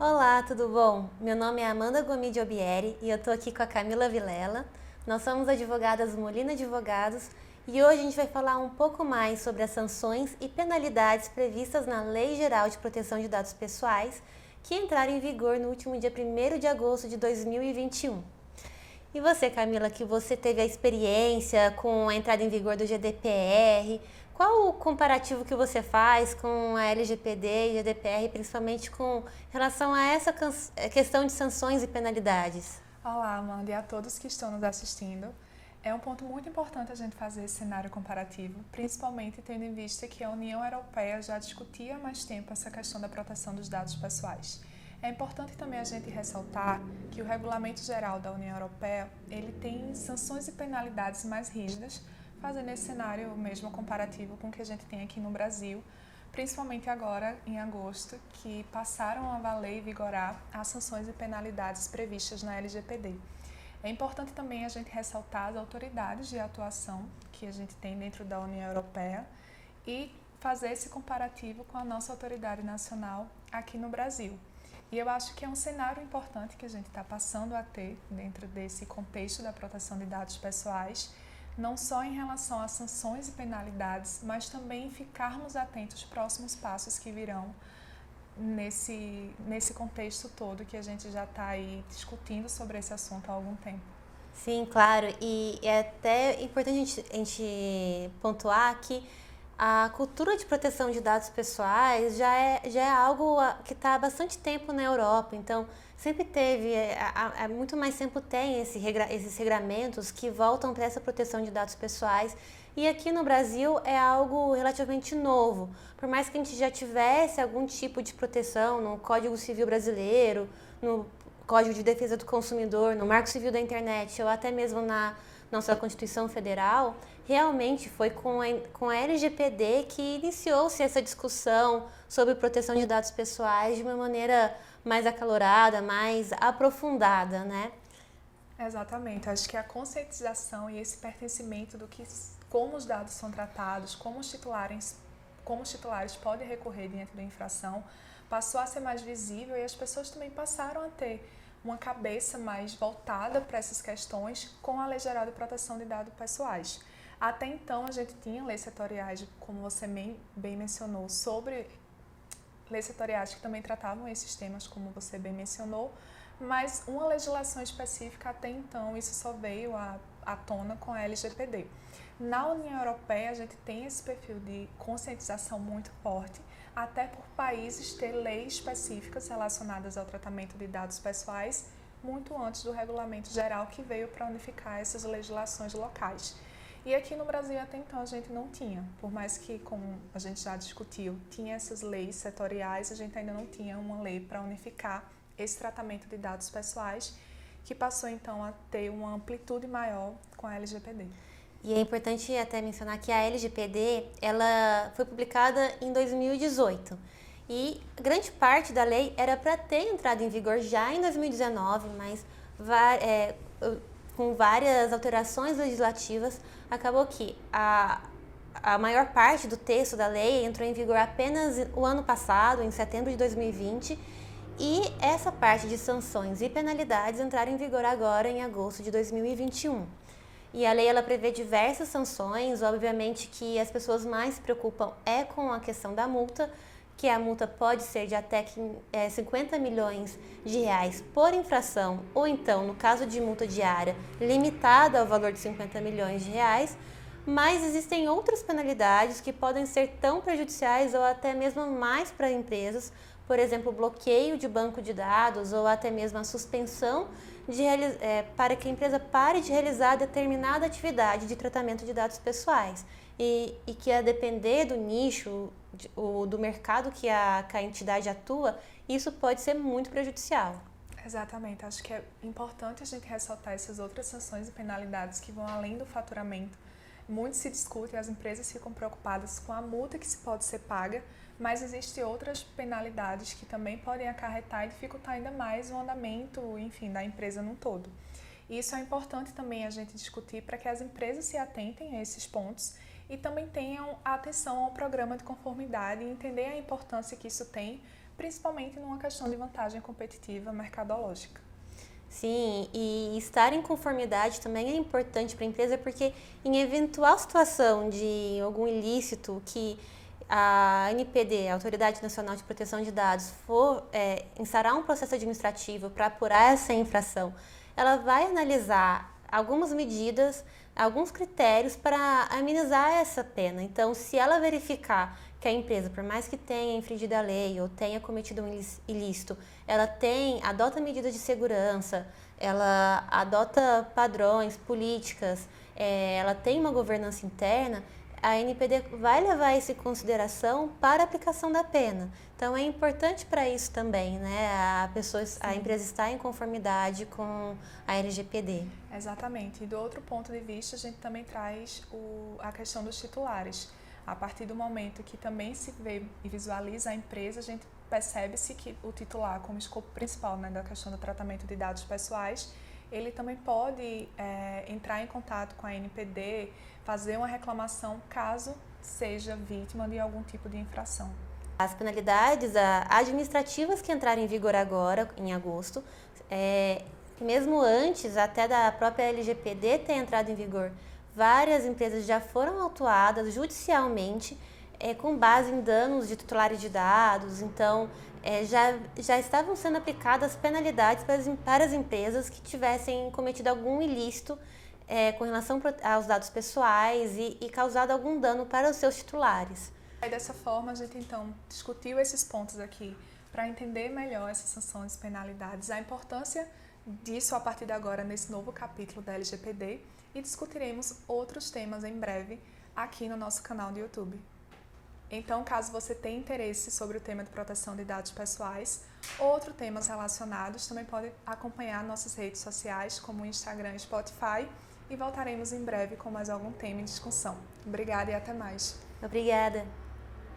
Olá, tudo bom? Meu nome é Amanda Gomide Obieri e eu estou aqui com a Camila Vilela. Nós somos advogadas Molina Advogados e hoje a gente vai falar um pouco mais sobre as sanções e penalidades previstas na Lei Geral de Proteção de Dados Pessoais, que entraram em vigor no último dia 1 de agosto de 2021. E você, Camila, que você teve a experiência com a entrada em vigor do GDPR, qual o comparativo que você faz com a LGPD e GDPR, principalmente com relação a essa questão de sanções e penalidades? Olá, Amanda, e a todos que estão nos assistindo. É um ponto muito importante a gente fazer esse cenário comparativo, principalmente tendo em vista que a União Europeia já discutia há mais tempo essa questão da proteção dos dados pessoais. É importante também a gente ressaltar que o Regulamento Geral da União Europeia ele tem sanções e penalidades mais rígidas, fazendo esse cenário mesmo comparativo com o que a gente tem aqui no Brasil, principalmente agora em agosto, que passaram a valer e vigorar as sanções e penalidades previstas na LGPD. É importante também a gente ressaltar as autoridades de atuação que a gente tem dentro da União Europeia e fazer esse comparativo com a nossa autoridade nacional aqui no Brasil. E eu acho que é um cenário importante que a gente está passando a ter dentro desse contexto da proteção de dados pessoais, não só em relação às sanções e penalidades, mas também ficarmos atentos aos próximos passos que virão nesse, nesse contexto todo que a gente já está aí discutindo sobre esse assunto há algum tempo. Sim, claro. E é até importante a gente, a gente pontuar que a cultura de proteção de dados pessoais já é, já é algo que está há bastante tempo na Europa. Então, sempre teve, é, há muito mais tempo tem esse esses regramentos que voltam para essa proteção de dados pessoais. E aqui no Brasil é algo relativamente novo. Por mais que a gente já tivesse algum tipo de proteção no Código Civil Brasileiro, no Código de Defesa do Consumidor, no Marco Civil da Internet ou até mesmo na nossa Constituição Federal, realmente foi com a, com a LGPD que iniciou-se essa discussão sobre proteção de dados pessoais de uma maneira mais acalorada, mais aprofundada, né? Exatamente. Acho que a conscientização e esse pertencimento do que como os dados são tratados, como os titulares, como os titulares podem recorrer diante da infração, passou a ser mais visível e as pessoas também passaram a ter uma cabeça mais voltada para essas questões com a Lei Geral de Proteção de Dados Pessoais. Até então, a gente tinha leis setoriais, como você bem mencionou, sobre leis setoriais que também tratavam esses temas, como você bem mencionou, mas uma legislação específica até então, isso só veio à, à tona com a LGPD. Na União Europeia, a gente tem esse perfil de conscientização muito forte, até por países ter leis específicas relacionadas ao tratamento de dados pessoais muito antes do regulamento geral que veio para unificar essas legislações locais. E aqui no Brasil até então a gente não tinha, por mais que, como a gente já discutiu, tinha essas leis setoriais, a gente ainda não tinha uma lei para unificar esse tratamento de dados pessoais, que passou então a ter uma amplitude maior com a LGPD. E é importante até mencionar que a LGPD ela foi publicada em 2018 e grande parte da lei era para ter entrado em vigor já em 2019, mas é, com várias alterações legislativas acabou que a, a maior parte do texto da lei entrou em vigor apenas o ano passado, em setembro de 2020, e essa parte de sanções e penalidades entraram em vigor agora em agosto de 2021. E a lei ela prevê diversas sanções, obviamente que as pessoas mais se preocupam é com a questão da multa, que a multa pode ser de até é, 50 milhões de reais por infração, ou então, no caso de multa diária, limitada ao valor de 50 milhões de reais, mas existem outras penalidades que podem ser tão prejudiciais ou até mesmo mais para empresas, por exemplo, bloqueio de banco de dados ou até mesmo a suspensão de, é, para que a empresa pare de realizar determinada atividade de tratamento de dados pessoais e, e que a depender do nicho, de, o, do mercado que a, que a entidade atua, isso pode ser muito prejudicial. Exatamente, acho que é importante a gente ressaltar essas outras sanções e penalidades que vão além do faturamento. Muito se discute as empresas ficam preocupadas com a multa que se pode ser paga, mas existem outras penalidades que também podem acarretar e dificultar ainda mais o andamento, enfim, da empresa num todo. Isso é importante também a gente discutir para que as empresas se atentem a esses pontos e também tenham atenção ao programa de conformidade e entender a importância que isso tem principalmente numa questão de vantagem competitiva mercadológica. Sim, e estar em conformidade também é importante para a empresa, porque em eventual situação de algum ilícito que a NPD, a Autoridade Nacional de Proteção de Dados, for é, um processo administrativo para apurar essa infração, ela vai analisar algumas medidas, alguns critérios para amenizar essa pena. Então, se ela verificar que a empresa, por mais que tenha infringido a lei ou tenha cometido um ilícito, ela tem, adota medidas de segurança, ela adota padrões, políticas, é, ela tem uma governança interna, a NPD vai levar isso em consideração para a aplicação da pena. Então é importante para isso também, né? A pessoa, a empresa está em conformidade com a LGPD. Exatamente. E do outro ponto de vista, a gente também traz o, a questão dos titulares. A partir do momento que também se vê e visualiza a empresa, a gente percebe-se que o titular, como escopo principal né, da questão do tratamento de dados pessoais, ele também pode é, entrar em contato com a NPD, fazer uma reclamação caso seja vítima de algum tipo de infração. As penalidades administrativas que entraram em vigor agora, em agosto, é, mesmo antes até da própria LGPD ter entrado em vigor, várias empresas já foram autuadas judicialmente é, com base em danos de titulares de dados. Então, é, já, já estavam sendo aplicadas penalidades para as, para as empresas que tivessem cometido algum ilícito é, com relação aos dados pessoais e, e causado algum dano para os seus titulares. Dessa forma, a gente então discutiu esses pontos aqui para entender melhor essas sanções e penalidades, a importância disso a partir de agora nesse novo capítulo da LGPD e discutiremos outros temas em breve aqui no nosso canal do YouTube. Então, caso você tenha interesse sobre o tema de proteção de dados pessoais ou outros temas relacionados, também pode acompanhar nossas redes sociais, como Instagram e Spotify, e voltaremos em breve com mais algum tema em discussão. Obrigada e até mais. Obrigada.